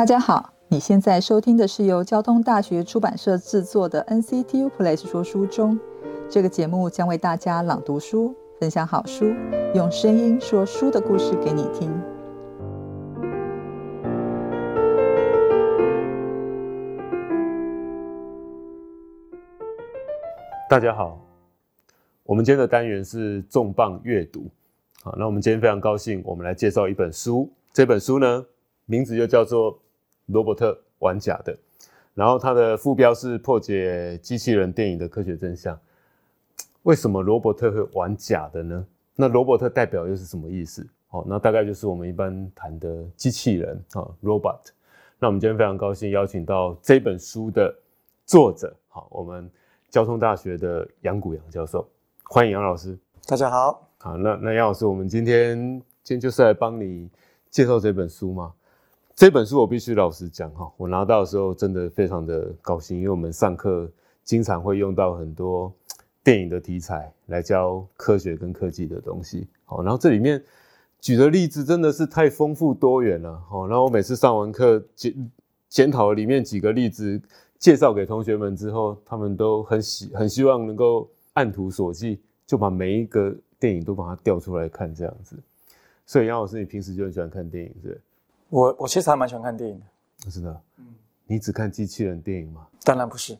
大家好，你现在收听的是由交通大学出版社制作的 NCTU Place 说书中。这个节目将为大家朗读书，分享好书，用声音说书的故事给你听。大家好，我们今天的单元是重磅阅读。好，那我们今天非常高兴，我们来介绍一本书。这本书呢，名字就叫做。罗伯特玩假的，然后它的副标是破解机器人电影的科学真相。为什么罗伯特会玩假的呢？那罗伯特代表又是什么意思？哦，那大概就是我们一般谈的机器人啊，robot。那我们今天非常高兴邀请到这本书的作者，好，我们交通大学的杨谷杨教授，欢迎杨老师。大家好。好，那那杨老师，我们今天今天就是来帮你介绍这本书吗？这本书我必须老实讲哈，我拿到的时候真的非常的高兴，因为我们上课经常会用到很多电影的题材来教科学跟科技的东西。好，然后这里面举的例子真的是太丰富多元了。好，然后我每次上完课检检讨里面几个例子，介绍给同学们之后，他们都很喜很希望能够按图索骥，就把每一个电影都把它调出来看这样子。所以杨老师，你平时就很喜欢看电影是？我我其实还蛮喜欢看电影的，真的。嗯，你只看机器人电影吗？当然不是。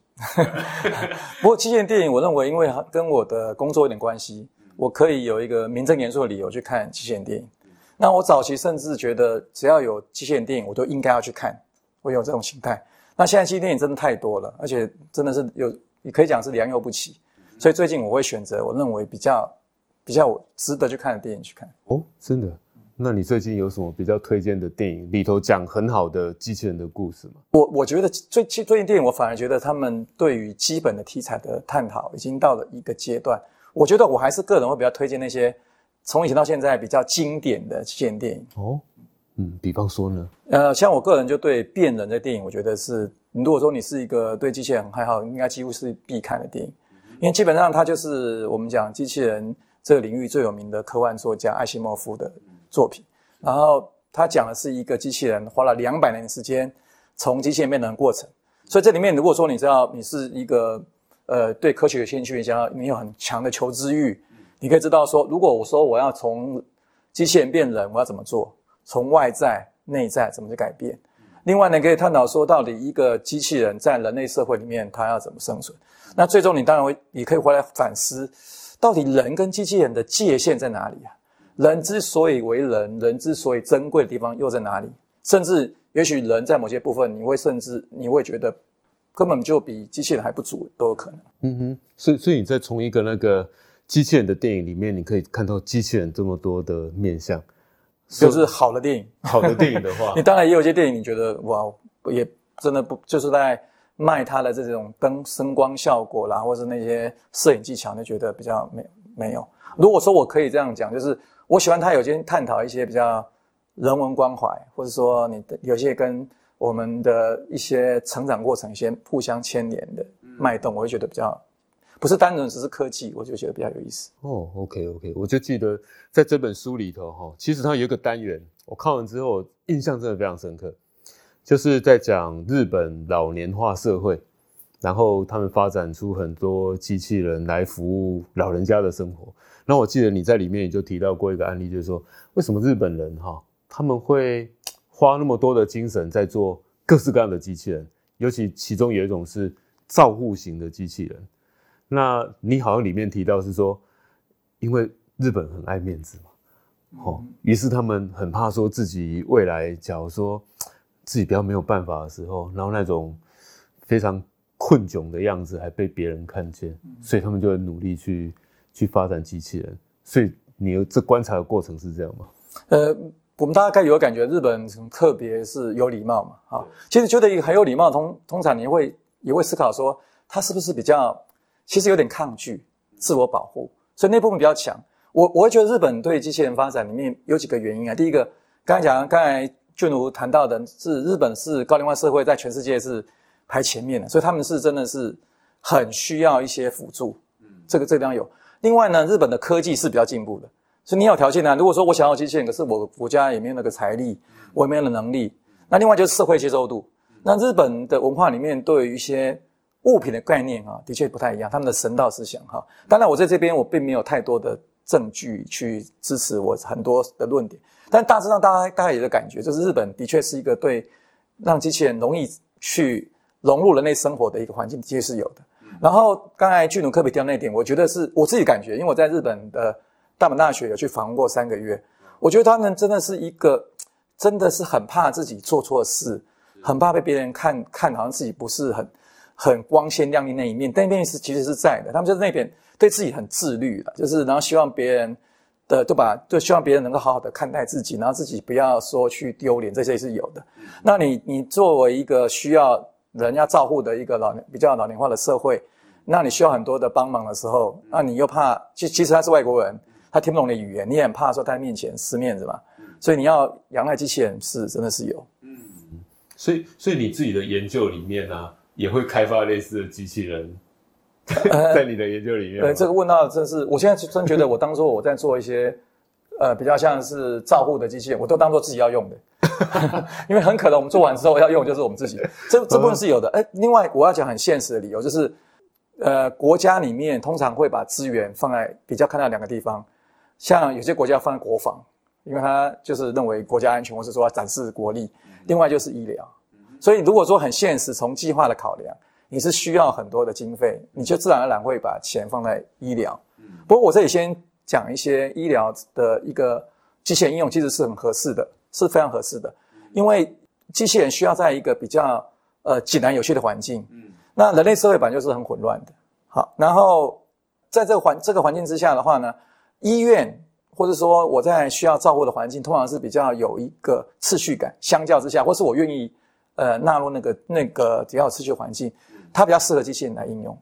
不过机器人电影，我认为因为跟我的工作有点关系，我可以有一个名正言顺的理由去看机器人电影。那我早期甚至觉得，只要有机器人电影，我都应该要去看。我有这种心态。那现在机器电影真的太多了，而且真的是有，你可以讲是良莠不齐。所以最近我会选择我认为比较比较值得去看的电影去看。哦，真的。那你最近有什么比较推荐的电影？里头讲很好的机器人的故事吗？我我觉得最最最近电影，我反而觉得他们对于基本的题材的探讨已经到了一个阶段。我觉得我还是个人会比较推荐那些从以前到现在比较经典的机器人电影。哦，嗯，比方说呢？呃，像我个人就对变人的电影，我觉得是，如果说你是一个对机器人很爱好，应该几乎是必看的电影，因为基本上它就是我们讲机器人这个领域最有名的科幻作家艾西莫夫的。作品，然后他讲的是一个机器人花了两百年时间从机器人变成过程，所以这里面如果说你知道你是一个呃对科学有兴趣，加你有很强的求知欲，你可以知道说，如果我说我要从机器人变人，我要怎么做？从外在、内在怎么去改变？另外呢，可以探讨说，到底一个机器人在人类社会里面它要怎么生存？那最终你当然会，你可以回来反思，到底人跟机器人的界限在哪里啊？人之所以为人，人之所以珍贵的地方又在哪里？甚至也许人在某些部分，你会甚至你会觉得根本就比机器人还不足，都有可能。嗯哼，所以所以你在从一个那个机器人的电影里面，你可以看到机器人这么多的面相，就是好的电影。好的电影的话，你当然也有些电影，你觉得哇，也真的不就是在卖它的这种灯声光效果啦，或是那些摄影技巧，你觉得比较没没有？如果说我可以这样讲，就是。我喜欢他有些探讨一些比较人文关怀，或者说你有些跟我们的一些成长过程一些互相牵连的脉动，我会觉得比较不是单纯只是科技，我就觉得比较有意思。哦，OK OK，我就记得在这本书里头哈，其实它有一个单元，我看完之后印象真的非常深刻，就是在讲日本老年化社会，然后他们发展出很多机器人来服务老人家的生活。那我记得你在里面也就提到过一个案例，就是说为什么日本人哈他们会花那么多的精神在做各式各样的机器人，尤其其中有一种是照护型的机器人。那你好像里面提到是说，因为日本很爱面子嘛，哦，于是他们很怕说自己未来假如说自己比较没有办法的时候，然后那种非常困窘的样子还被别人看见，所以他们就很努力去。去发展机器人，所以你这观察的过程是这样吗？呃，我们大概有感觉，日本特别是有礼貌嘛，啊，其实觉得一个很有礼貌，通通常你会也会思考说，他是不是比较，其实有点抗拒自我保护，所以那部分比较强。我我会觉得日本对机器人发展里面有几个原因啊，第一个，刚才讲，刚才俊如谈到的是日本是高龄化社会，在全世界是排前面的，所以他们是真的是很需要一些辅助，嗯，这个这个地方有。另外呢，日本的科技是比较进步的，所以你有条件呢。如果说我想要机器人，可是我国家也没有那个财力，我也没有能力，那另外就是社会接受度。那日本的文化里面对于一些物品的概念啊，的确不太一样。他们的神道思想哈，当然我在这边我并没有太多的证据去支持我很多的论点，但大致上大家大概有个感觉，就是日本的确是一个对让机器人容易去融入人类生活的一个环境，其实是有的。然后刚才巨努科比提到那点，我觉得是我自己感觉，因为我在日本的大阪大学有去访问过三个月，我觉得他们真的是一个，真的是很怕自己做错事，很怕被别人看看好像自己不是很很光鲜亮丽那一面，但那面是其实是在的。他们就是那边对自己很自律的，就是然后希望别人的对吧？就希望别人能够好好的看待自己，然后自己不要说去丢脸，这些是有的。那你你作为一个需要人家照顾的一个老比较老年化的社会。那你需要很多的帮忙的时候，那你又怕，其其实他是外国人，他听不懂你的语言，你也很怕说他在面前失面子嘛，所以你要仰赖机器人是真的是有，嗯，所以所以你自己的研究里面呢，也会开发类似的机器人，在你的研究里面，对这个问到真是，我现在真觉得我当做我在做一些，呃，比较像是照护的机器人，我都当做自己要用的，因为很可能我们做完之后要用就是我们自己，这这部分是有的，哎，另外我要讲很现实的理由就是。呃，国家里面通常会把资源放在比较看到两个地方，像有些国家放在国防，因为他就是认为国家安全，或是说要展示国力；另外就是医疗。所以如果说很现实，从计划的考量，你是需要很多的经费，你就自然而然会把钱放在医疗。不过我这里先讲一些医疗的一个机械应用，其实是很合适的，是非常合适的，因为机器人需要在一个比较呃井然有序的环境。嗯那人类社会本来就是很混乱的，好，然后在这个环这个环境之下的话呢，医院或者说我在需要照顾的环境，通常是比较有一个次序感，相较之下，或是我愿意呃纳入那个那个比较有秩序环境，它比较适合机器人来应用，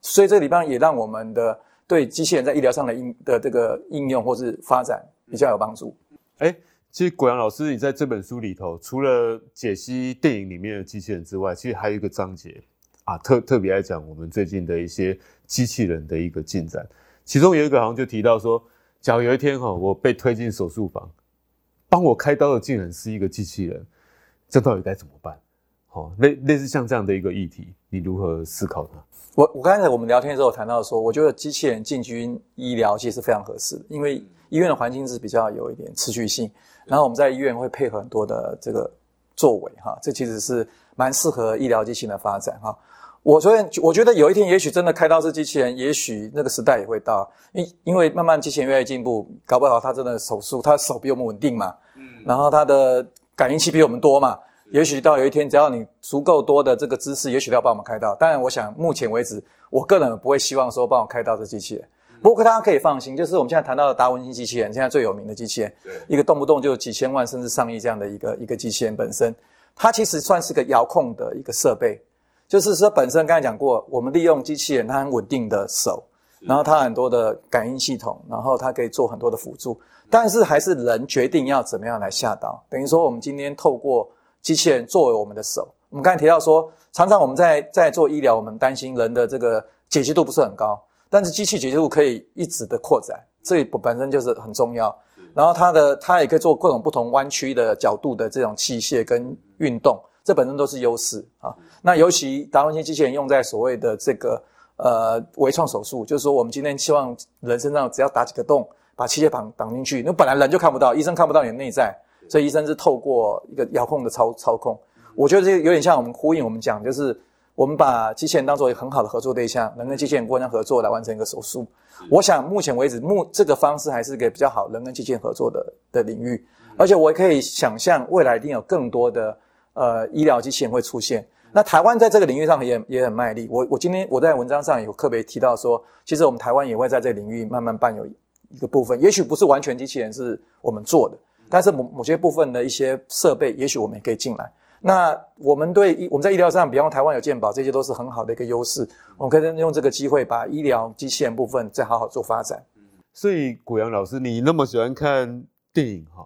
所以这个地方也让我们的对机器人在医疗上的应的这个应用或是发展比较有帮助。哎，其实果阳老师，你在这本书里头，除了解析电影里面的机器人之外，其实还有一个章节。啊，特特别爱讲，我们最近的一些机器人的一个进展，其中有一个好像就提到说，假如有一天哈，我被推进手术房，帮我开刀的竟然是一个机器人，这到底该怎么办？好，类类似像这样的一个议题，你如何思考呢？我我刚才我们聊天的时候谈到说，我觉得机器人进军医疗其实非常合适，因为医院的环境是比较有一点持续性，然后我们在医院会配合很多的这个作为哈，这其实是蛮适合医疗机器人的发展哈。我所以我觉得有一天，也许真的开刀是机器人，也许那个时代也会到，因因为慢慢机器人越来越进步，搞不好他真的手术，他手比我们稳定嘛，嗯，然后他的感应器比我们多嘛，也许到有一天，只要你足够多的这个知识，也许要帮我们开刀。当然，我想目前为止，我个人不会希望说帮我开刀这机器人。不过大家可以放心，就是我们现在谈到的达文西机器人，现在最有名的机器人，一个动不动就几千万甚至上亿这样的一个一个机器人本身，它其实算是个遥控的一个设备。就是说，本身刚才讲过，我们利用机器人，它很稳定的手，然后它很多的感应系统，然后它可以做很多的辅助。但是还是人决定要怎么样来下刀。等于说，我们今天透过机器人作为我们的手。我们刚才提到说，常常我们在在做医疗，我们担心人的这个解析度不是很高，但是机器解析度可以一直的扩展，这本身就是很重要。然后它的它也可以做各种不同弯曲的角度的这种器械跟运动。这本身都是优势啊。那尤其达文西机器人用在所谓的这个呃微创手术，就是说我们今天希望人身上只要打几个洞，把器械绑绑进去，那本来人就看不到，医生看不到你的内在，所以医生是透过一个遥控的操操控。我觉得这有点像我们呼应我们讲，就是我们把机器人当做一个很好的合作对象，能跟机器人互相合作来完成一个手术。我想目前为止，目这个方式还是一个比较好人跟机器人合作的的领域，而且我也可以想象未来一定有更多的。呃，医疗机器人会出现。那台湾在这个领域上也也很卖力。我我今天我在文章上有特别提到说，其实我们台湾也会在这个领域慢慢扮有一个部分。也许不是完全机器人是我们做的，但是某某些部分的一些设备，也许我们也可以进来。那我们对我们在医疗上，比方台湾有健保，这些都是很好的一个优势。我们可以用这个机会把医疗机器人部分再好好做发展。所以古阳老师，你那么喜欢看电影哈？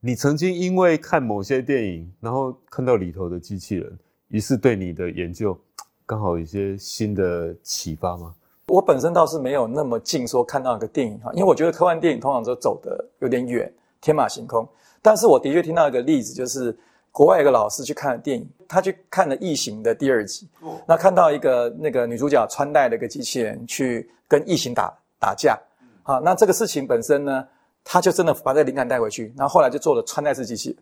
你曾经因为看某些电影，然后看到里头的机器人，于是对你的研究刚好有一些新的启发吗？我本身倒是没有那么近，说看到一个电影哈，因为我觉得科幻电影通常都走的有点远，天马行空。但是我的确听到一个例子，就是国外一个老师去看了电影，他去看了《异形》的第二集，那看到一个那个女主角穿戴了一个机器人去跟异形打打架，好，那这个事情本身呢，他就真的把这个灵感带回去，然后后来就做了穿戴式机器人。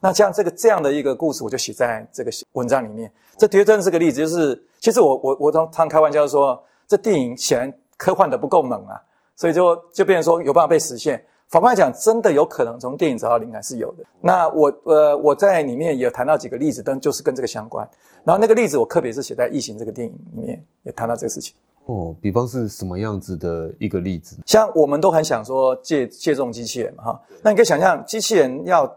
那这样这个这样的一个故事，我就写在这个文章里面。这的确真是个例子，就是其实我我我常常开玩笑说，这电影显然科幻的不够猛啊，所以就就变成说有办法被实现。反过来讲，真的有可能从电影找到灵感是有的。那我呃我在里面也谈到几个例子，但就是跟这个相关。然后那个例子我特别是写在《异形》这个电影里面，也谈到这个事情。哦，比方是什么样子的一个例子？像我们都很想说借借重机器人嘛哈，那你可以想象机器人要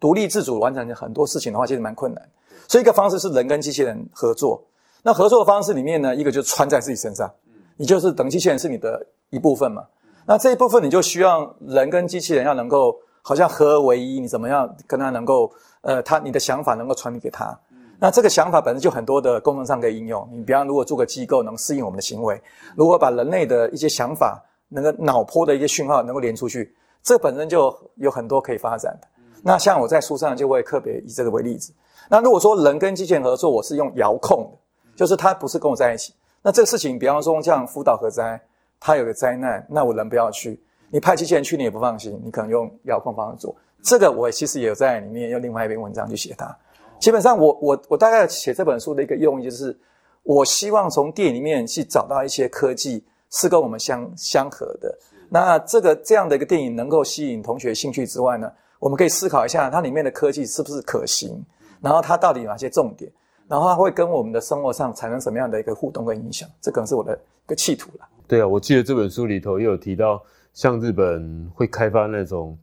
独立自主完成很多事情的话，其实蛮困难。所以一个方式是人跟机器人合作。那合作的方式里面呢，一个就是穿在自己身上，你就是等机器人是你的一部分嘛。那这一部分你就需要人跟机器人要能够好像合而为一，你怎么样跟他能够呃，他你的想法能够传递给他。那这个想法本身就很多的功能上可以应用。你比方如果做个机构能适应我们的行为，如果把人类的一些想法，那个脑波的一些讯号能够连出去，这本身就有很多可以发展的。那像我在书上就会特别以这个为例子。那如果说人跟机器人合作，我是用遥控的，就是它不是跟我在一起。那这个事情，比方说像福岛核灾。他有个灾难，那我人不要去。你派机器人去，你也不放心。你可能用遥控方式做。这个我其实也有在里面用另外一篇文章去写它。基本上，我我我大概写这本书的一个用意就是，我希望从电影里面去找到一些科技是跟我们相相合的。那这个这样的一个电影能够吸引同学兴趣之外呢，我们可以思考一下它里面的科技是不是可行，然后它到底有哪些重点，然后它会跟我们的生活上产生什么样的一个互动跟影响。这可能是我的一个企图了。对啊，我记得这本书里头也有提到，像日本会开发那种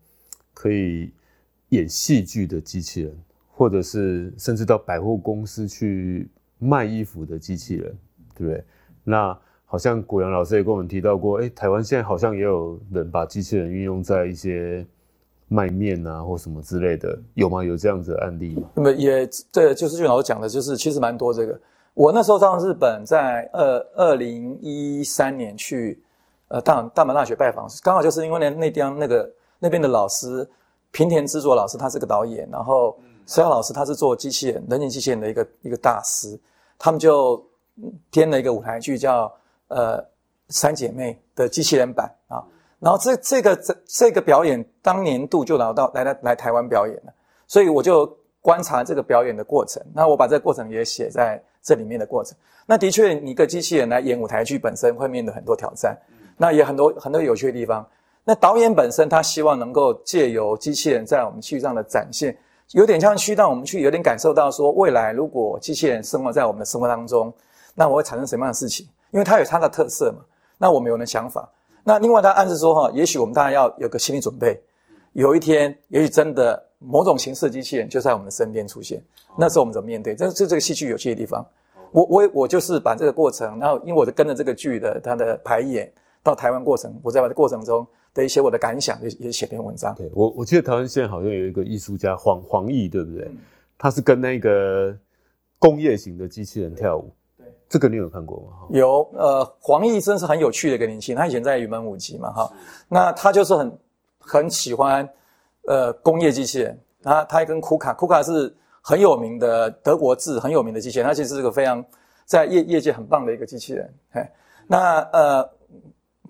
可以演戏剧的机器人，或者是甚至到百货公司去卖衣服的机器人，对不对？那好像古阳老师也跟我们提到过，哎，台湾现在好像也有人把机器人运用在一些卖面啊或什么之类的，有吗？有这样子的案例吗？那么也对，就是俊老师讲的，就是其实蛮多这个。我那时候到日本，在二二零一三年去，呃，大大阪大学拜访，刚好就是因为那那边那个那边的老师平田知作老师，他是个导演，然后石耀老师他是做机器人人形机器人的一个一个大师，他们就编了一个舞台剧叫呃三姐妹的机器人版啊，然后这这个这这个表演当年度就来到来来来台湾表演了，所以我就观察这个表演的过程，那我把这个过程也写在。这里面的过程，那的确，你一个机器人来演舞台剧本身会面临很多挑战，那也很多很多有趣的地方。那导演本身他希望能够借由机器人在我们戏剧上的展现，有点像去让我们去有点感受到说，未来如果机器人生活在我们的生活当中，那我会产生什么样的事情？因为它有它的特色嘛。那我们有的想法。那另外他暗示说哈，也许我们大家要有个心理准备，有一天也许真的某种形式的机器人就在我们的身边出现。那时候我们怎么面对？这是这个戏剧有趣的地方。我我我就是把这个过程，然后因为我是跟着这个剧的它的排演到台湾过程，我在把这过程中的一些我的感想也也写篇文章。对我我记得台湾现在好像有一个艺术家黄黄奕，对不对？他是跟那个工业型的机器人跳舞。对，这个你有看过吗？有，呃，黄奕真是很有趣的一个年轻人，他以前在云门舞集嘛，哈，那他就是很很喜欢呃工业机器人，他他还跟库卡库卡是。很有名的德国制很有名的机器人，它其实是个非常在业业界很棒的一个机器人。嘿，那呃，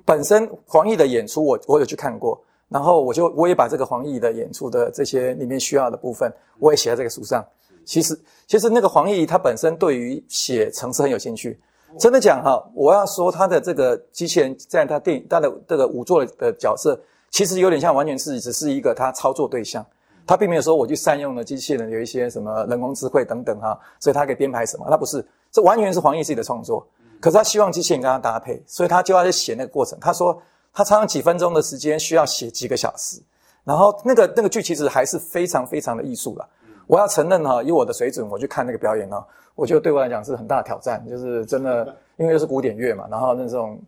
本身黄奕的演出我我有去看过，然后我就我也把这个黄奕的演出的这些里面需要的部分，我也写在这个书上。其实其实那个黄奕他本身对于写程式很有兴趣。真的讲哈，我要说他的这个机器人在他电影他的这个舞作的角色，其实有点像完全是只是一个他操作对象。他并没有说我去善用了机器人有一些什么人工智慧等等哈，所以他可以编排什么？他不是，这完全是黄奕自己的创作。可是他希望机器人跟他搭配，所以他就要去写那个过程。他说他常常几分钟的时间需要写几个小时，然后那个那个剧其实还是非常非常的艺术了。我要承认哈，以我的水准，我去看那个表演呢，我觉得对我来讲是很大的挑战，就是真的，因为又是古典乐嘛，然后那种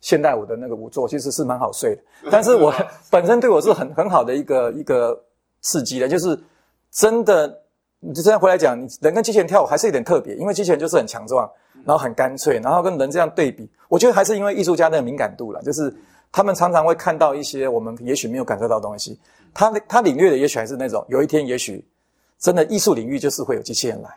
现代舞的那个舞作其实是蛮好睡的。但是我 本身对我是很很好的一个一个。刺激的，就是真的。你就这样回来讲，你人跟机器人跳舞还是有点特别，因为机器人就是很强壮，然后很干脆，然后跟人这样对比，我觉得还是因为艺术家的敏感度了，就是他们常常会看到一些我们也许没有感受到的东西。他他领略的也许还是那种，有一天也许真的艺术领域就是会有机器人来，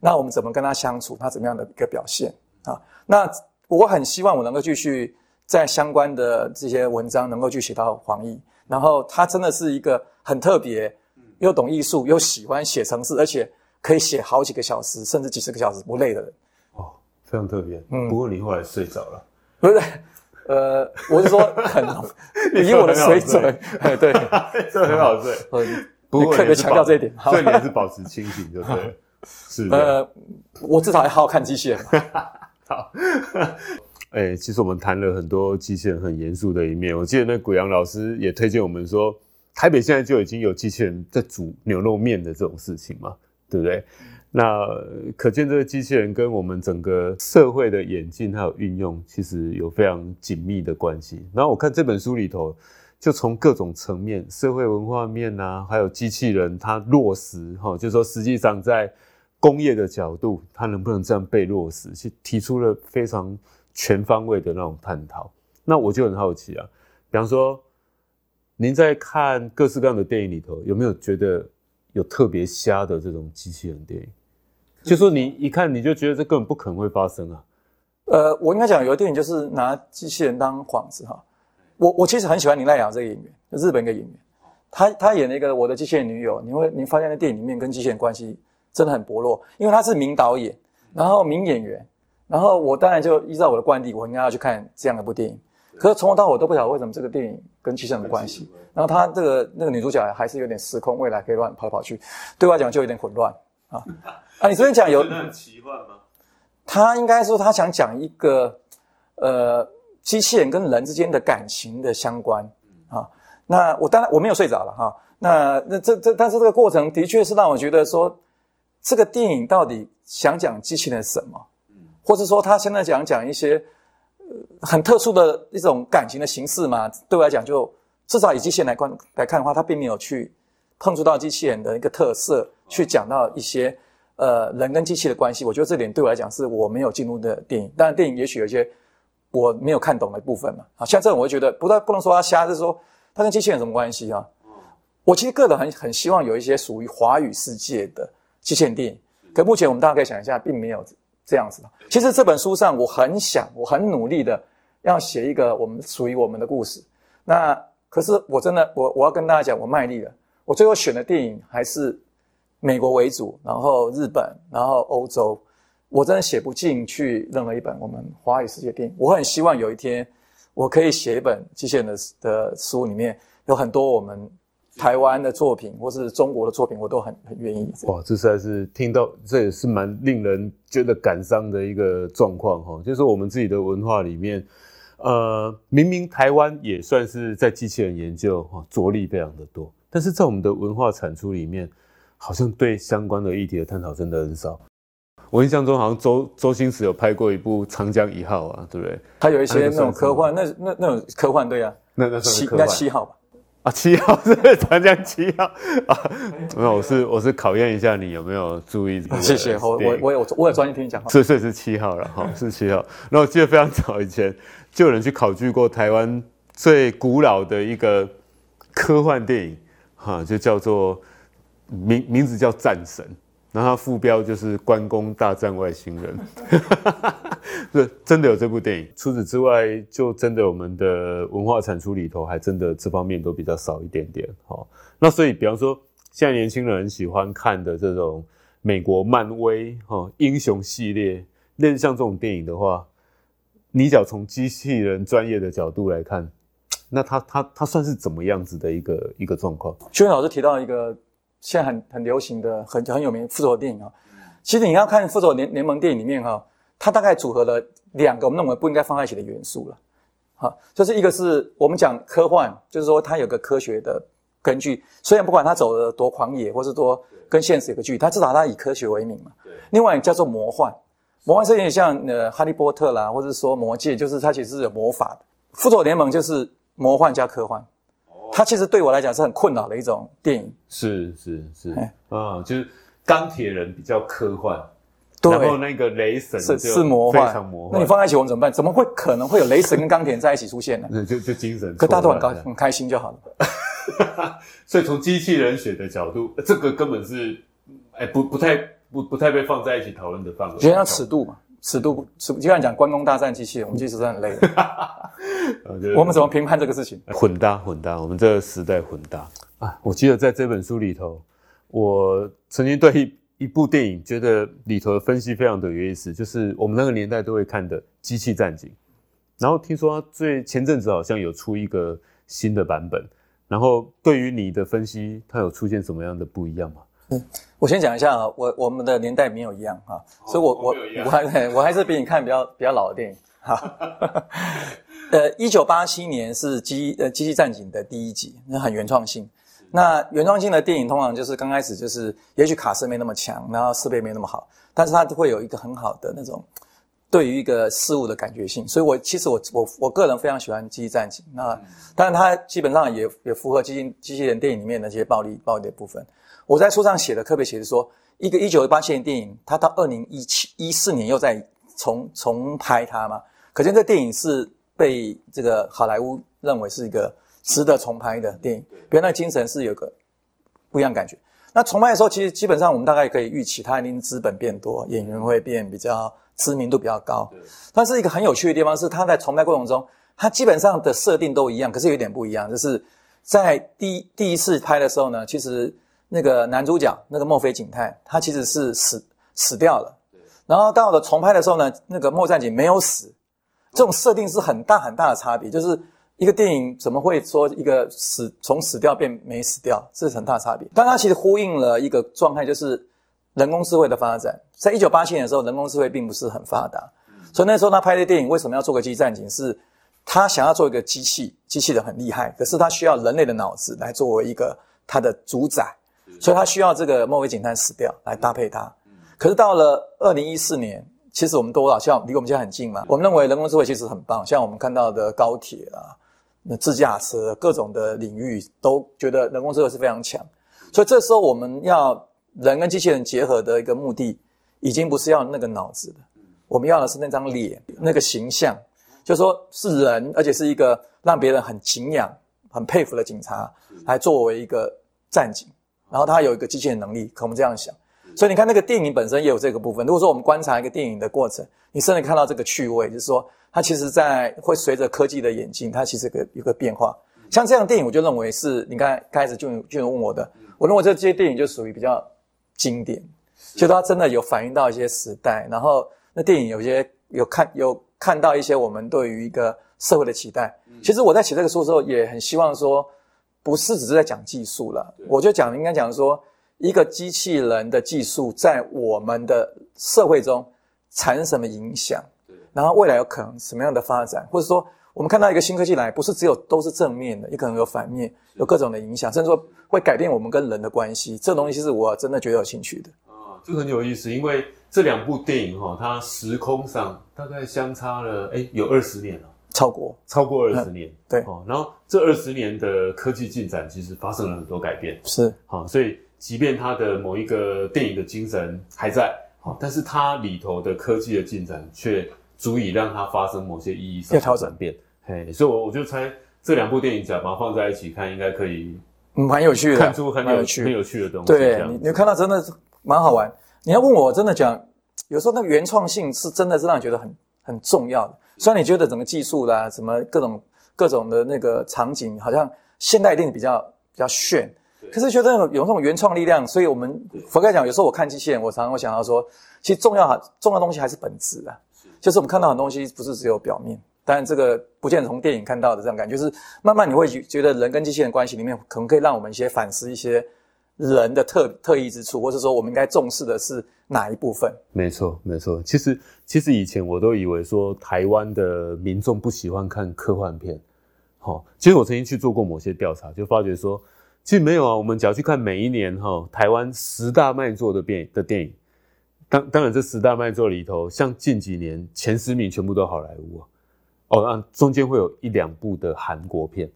那我们怎么跟他相处？他怎么样的一个表现啊？那我很希望我能够继续在相关的这些文章能够去写到黄奕，然后他真的是一个很特别，又懂艺术，又喜欢写程式，而且可以写好几个小时，甚至几十个小时不累的人。哦，非常特别。嗯，不过你后来睡着了，不是？呃，我是说很 以我的水准，哎对，这很好睡。不过特别强调这一点，所以你还是保持清醒，就对。是呃，我至少还好好看机器人。好，哎，其实我们谈了很多机器人很严肃的一面。我记得那古阳老师也推荐我们说，台北现在就已经有机器人在煮牛肉面的这种事情嘛，对不对？那可见这个机器人跟我们整个社会的演进还有运用，其实有非常紧密的关系。然后我看这本书里头，就从各种层面，社会文化面啊，还有机器人它落实哈，就说实际上在工业的角度，它能不能这样被落实，去提出了非常全方位的那种探讨。那我就很好奇啊，比方说，您在看各式各样的电影里头，有没有觉得有特别瞎的这种机器人电影？就说你一看你就觉得这根本不可能会发生啊！呃，我应该讲有的电影就是拿机器人当幌子哈。我我其实很喜欢林濑雅这个演员，日本一个演员，他他演了一个我的机器人女友。你会你发现那电影里面跟机器人关系真的很薄弱，因为他是名导演，然后名演员，然后我当然就依照我的惯例，我应该要去看这样一部电影。可是从头到尾都不晓得为什么这个电影跟机器人有关系。然后他这个那个女主角还是有点失控，未来可以乱跑来跑去，对我来讲就有点混乱啊。啊，你昨天讲有很奇幻吗？他应该说他想讲一个呃机器人跟人之间的感情的相关啊。那我当然我没有睡着了哈。那那这这但是这个过程的确是让我觉得说这个电影到底想讲机器人什么？或者说他现在讲讲一些呃很特殊的一种感情的形式嘛？对我来讲，就至少以机器人来观来看的话，他并没有去碰触到机器人的一个特色，去讲到一些。呃，人跟机器的关系，我觉得这点对我来讲是我没有进入的电影。当然，电影也许有一些我没有看懂的部分嘛。啊，像这种，我会觉得不但不能说它瞎，是说它跟机器人什么关系啊？我其实个人很很希望有一些属于华语世界的机器人电影。可目前我们大家可以想一下，并没有这样子的。其实这本书上，我很想，我很努力的要写一个我们属于我们的故事。那可是我真的，我我要跟大家讲，我卖力了。我最后选的电影还是。美国为主，然后日本，然后欧洲，我真的写不进去任何一本我们华语世界电影。我很希望有一天，我可以写一本机器人的的书，里面有很多我们台湾的作品，或是中国的作品，我都很很愿意。哇，这实在是听到，这也是蛮令人觉得感伤的一个状况哈。就是我们自己的文化里面，呃，明明台湾也算是在机器人研究哈着力非常的多，但是在我们的文化产出里面。好像对相关的议题的探讨真的很少。我印象中好像周周星驰有拍过一部《长江一号》啊，对不对？他有一些那种科幻，那那那种科幻对啊，那那七应该七号吧？啊，七号 是长江七号啊。没有，我是我是考验一下你有没有注意。谢谢，我我我有我有专心听你讲话。是是是七号了哈，是七号。那我记得非常早以前就有人去考据过台湾最古老的一个科幻电影，哈，就叫做。名名字叫战神，然后副标就是关公大战外星人，是真的有这部电影。除此之外，就真的我们的文化产出里头，还真的这方面都比较少一点点。好，那所以比方说，现在年轻人喜欢看的这种美国漫威哈英雄系列，类似像这种电影的话，你只要从机器人专业的角度来看，那他他他算是怎么样子的一个一个状况？薛老师提到一个。现在很很流行的很很有名复仇电影啊，其实你要看复仇联联盟电影里面哈，它大概组合了两个我们认为不应该放在一起的元素了，好，就是一个是我们讲科幻，就是说它有个科学的根据，虽然不管它走的多狂野，或是多跟现实有个距离，它至少它以科学为名嘛。另外叫做魔幻，魔幻是有点像呃哈利波特啦，或者说魔戒，就是它其实是有魔法的。复仇联盟就是魔幻加科幻。它其实对我来讲是很困扰的一种电影，是是是，啊，就是钢铁人比较科幻，对，然后那个雷神是是魔幻，非常魔幻。那你放在一起我们怎么办？怎么会可能会有雷神跟钢铁人在一起出现呢？那 就就精神，可大家都很高很开心就好了。所以从机器人学的角度，这个根本是哎，不不太不不太被放在一起讨论的范围。就像尺度嘛，尺度尺，就像讲关公大战机器人，我们其实是很累的。我们怎么评判这个事情？混搭混搭，我们这个时代混搭啊！我记得在这本书里头，我曾经对一一部电影觉得里头的分析非常的有意思，就是我们那个年代都会看的《机器战警》，然后听说最前阵子好像有出一个新的版本，然后对于你的分析，它有出现什么样的不一样吗？嗯，我先讲一下啊，我我们的年代没有一样哈，所以我我我还 我还是比你看比较比较老的电影哈。呃，一九八七年是机呃机器战警的第一集，那很原创性。那原创性的电影通常就是刚开始就是也许卡斯没那么强，然后设备没那么好，但是它会有一个很好的那种对于一个事物的感觉性。所以我其实我我我个人非常喜欢机器战警。那当然它基本上也也符合机器机器人电影里面的这些暴力暴力的部分。我在书上写的特别写的说，一个一九八七年电影，它到二零一七一四年又在重重拍它嘛，可见这电影是。被这个好莱坞认为是一个值得重拍的电影，原来精神是有个不一样感觉。那重拍的时候，其实基本上我们大概可以预期，它一定资本变多，演员会变比较知名度比较高。但是一个很有趣的地方是，它在重拍过程中，它基本上的设定都一样，可是有点不一样，就是在第第一次拍的时候呢，其实那个男主角那个墨菲警探，他其实是死死掉了。然后到了重拍的时候呢，那个莫战警没有死。这种设定是很大很大的差别，就是一个电影怎么会说一个死从死掉变没死掉，这是很大差别。但它其实呼应了一个状态，就是人工智慧的发展。在一九八七年的时候，人工智慧并不是很发达，所以那时候他拍的电影为什么要做个机战警？是他想要做一个机器，机器人很厉害，可是他需要人类的脑子来作为一个他的主宰，所以他需要这个末尾警探死掉来搭配他。可是到了二零一四年。其实我们都好像离我们家很近嘛。我们认为人工智慧其实很棒，像我们看到的高铁啊、那自驾车各种的领域，都觉得人工智慧是非常强。所以这时候我们要人跟机器人结合的一个目的，已经不是要那个脑子了，我们要的是那张脸、那个形象，就说是人，而且是一个让别人很敬仰、很佩服的警察，来作为一个战警，然后它有一个机器人能力，可我们这样想。所以你看，那个电影本身也有这个部分。如果说我们观察一个电影的过程，你甚至看到这个趣味，就是说它其实在会随着科技的演进，它其实个有个变化。像这样的电影，我就认为是你看开始就就问我的，我认为这这些电影就属于比较经典，就它真的有反映到一些时代。然后那电影有些有看有看到一些我们对于一个社会的期待。其实我在写这个书的时候，也很希望说，不是只是在讲技术了，我就讲应该讲说。一个机器人的技术在我们的社会中产生什么影响？然后未来有可能什么样的发展？或者说，我们看到一个新科技来，不是只有都是正面的，也可能有反面，有各种的影响，甚至说会改变我们跟人的关系。这东西是我真的觉得有兴趣的。啊，这很有意思，因为这两部电影哈，它时空上大概相差了哎有二十年了，超过超过二十年。对，哦，然后这二十年的科技进展其实发生了很多改变。是，好，所以。即便它的某一个电影的精神还在，好，但是它里头的科技的进展却足以让它发生某些意义上的转变。嘿，所以，我我就猜这两部电影，假把它放在一起看，应该可以蛮有趣的，看出很有趣、很有趣的东西。对你，你看到真的是蛮好玩。你要问我，真的讲，有时候那个原创性是真的是让你觉得很很重要的。虽然你觉得整个技术啦，什么各种各种的那个场景，好像现代一定比较比较炫。可是觉得有那种原创力量，所以我们佛盖讲，有时候我看机器人，我常常会想到说，其实重要哈，重要东西还是本质啊。就是我们看到很多东西，不是只有表面。当然，这个不见得从电影看到的这种感觉，就是慢慢你会觉得人跟机器人关系里面，可能可以让我们一些反思一些人的特特异之处，或者说我们应该重视的是哪一部分。没错，没错。其实，其实以前我都以为说台湾的民众不喜欢看科幻片。好，其实我曾经去做过某些调查，就发觉说。其实没有啊，我们只要去看每一年哈台湾十大卖座的电的电影，当当然这十大卖座里头，像近几年前十名全部都好莱坞啊，哦，那中间会有一两部的韩国片，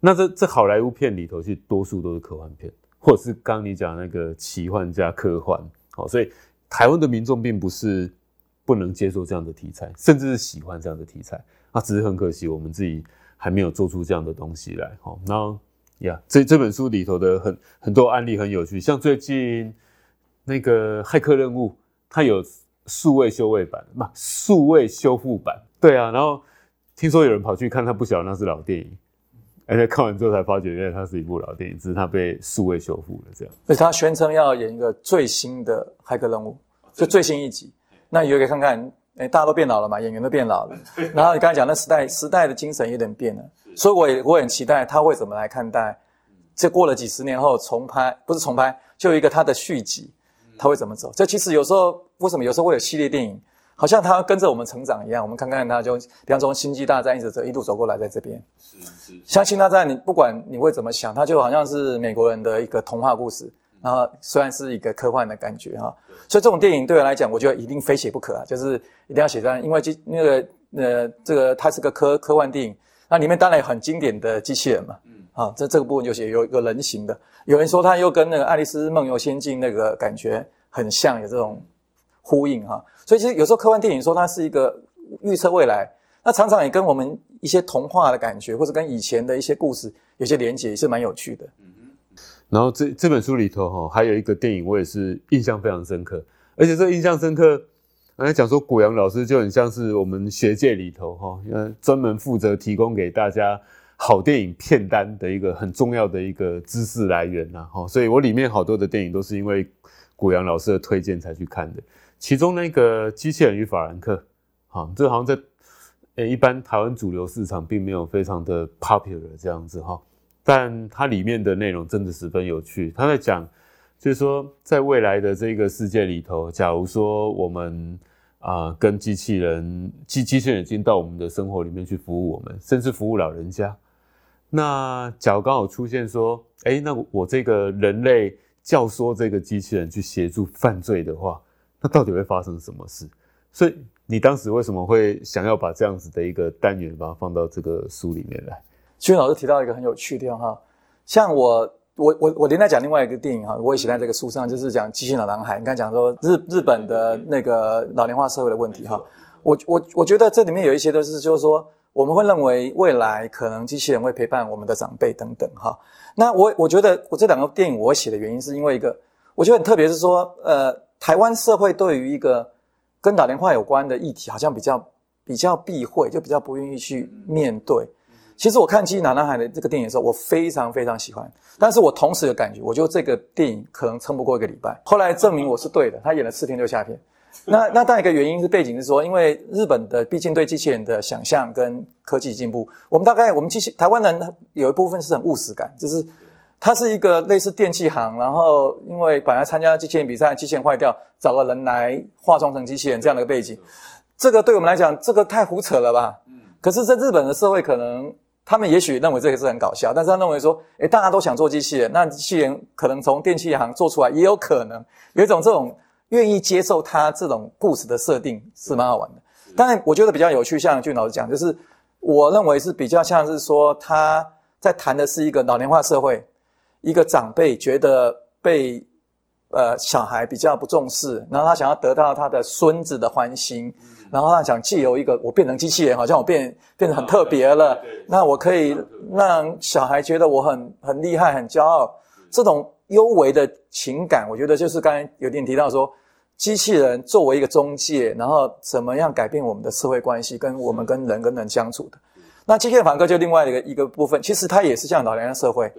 那这这好莱坞片里头，其实多数都是科幻片，或者是刚你讲那个奇幻加科幻，好，所以台湾的民众并不是不能接受这样的题材，甚至是喜欢这样的题材，那，只是很可惜我们自己还没有做出这样的东西来，好，那。呀，这这本书里头的很很多案例很有趣，像最近那个骇客任务，它有数位修位版，不，数位修复版。对啊，然后听说有人跑去看，他不晓得那是老电影，而且看完之后才发觉，原来它是一部老电影，只是它被数位修复了这样。而且他宣称要演一个最新的骇客任务，就最新一集。那也可以看看，哎，大家都变老了嘛，演员都变老了。然后你刚才讲那时代时代的精神有点变了，所以我也我很期待他会怎么来看待。这过了几十年后重拍，不是重拍，就有一个他的续集，他会怎么走？这其实有时候为什么有时候会有系列电影，好像他跟着我们成长一样。我们看看他就，比方说《星际大战》一直走一路走过来，在这边。是是。像《星际大战》，你不管你会怎么想，它就好像是美国人的一个童话故事，然后虽然是一个科幻的感觉哈，所以这种电影对我来讲，我觉得一定非写不可啊，就是一定要写上，因为机那个呃这个它是个科科幻电影，那里面当然有很经典的机器人嘛。嗯啊，这这个部分就写有一个人形的，有人说他又跟那个《爱丽丝梦游仙境》那个感觉很像，有这种呼应哈。所以其实有时候科幻电影说它是一个预测未来，那常常也跟我们一些童话的感觉，或者跟以前的一些故事有些连结，也是蛮有趣的。嗯然后这这本书里头哈，还有一个电影我也是印象非常深刻，而且这印象深刻，刚才讲说古阳老师就很像是我们学界里头哈，因为专门负责提供给大家。好电影片单的一个很重要的一个知识来源呐，哈，所以我里面好多的电影都是因为古阳老师的推荐才去看的。其中那个《机器人与法兰克》，哈，这好像在呃一般台湾主流市场并没有非常的 popular 这样子哈，但它里面的内容真的十分有趣。他在讲，就是说在未来的这个世界里头，假如说我们啊跟机器人机机器人已经到我们的生活里面去服务我们，甚至服务老人家。那假如刚好出现说，哎，那我这个人类教唆这个机器人去协助犯罪的话，那到底会发生什么事？所以你当时为什么会想要把这样子的一个单元把它放到这个书里面来？君老师提到一个很有趣的哈，像我我我我连带讲另外一个电影哈，我也写在这个书上，就是讲机器老男孩。你刚讲说日日本的那个老龄化社会的问题哈，我我我觉得这里面有一些都是就是说。我们会认为未来可能机器人会陪伴我们的长辈等等哈。那我我觉得我这两个电影我写的原因是因为一个，我觉得很特别是说，呃，台湾社会对于一个跟老龄化有关的议题，好像比较比较避讳，就比较不愿意去面对。其实我看《机器男孩》的这个电影的时候，我非常非常喜欢，但是我同时有感觉，我觉得这个电影可能撑不过一个礼拜。后来证明我是对的，他演了四天就下片。那那当然一个原因是背景是说，因为日本的毕竟对机器人的想象跟科技进步，我们大概我们机器台湾人有一部分是很务实感，就是它是一个类似电器行，然后因为本来参加机器人比赛，机器人坏掉，找个人来化妆成机器人这样的背景，这个对我们来讲，这个太胡扯了吧？嗯。可是，在日本的社会，可能他们也许认为这个是很搞笑，但是他认为说，诶，大家都想做机器人，那机器人可能从电器行做出来，也有可能有一种这种。愿意接受他这种故事的设定是蛮好玩的，当然我觉得比较有趣，像俊老师讲，就是我认为是比较像是说他在谈的是一个老年化社会，一个长辈觉得被呃小孩比较不重视，然后他想要得到他的孙子的欢心，然后他想借由一个我变成机器人，好像我变变得很特别了，那我可以让小孩觉得我很很厉害、很骄傲，这种幽微的情感，我觉得就是刚才有点提到说。机器人作为一个中介，然后怎么样改变我们的社会关系，跟我们跟人跟人相处的？那机器人反客就另外一个一个部分，其实它也是像老年人社会。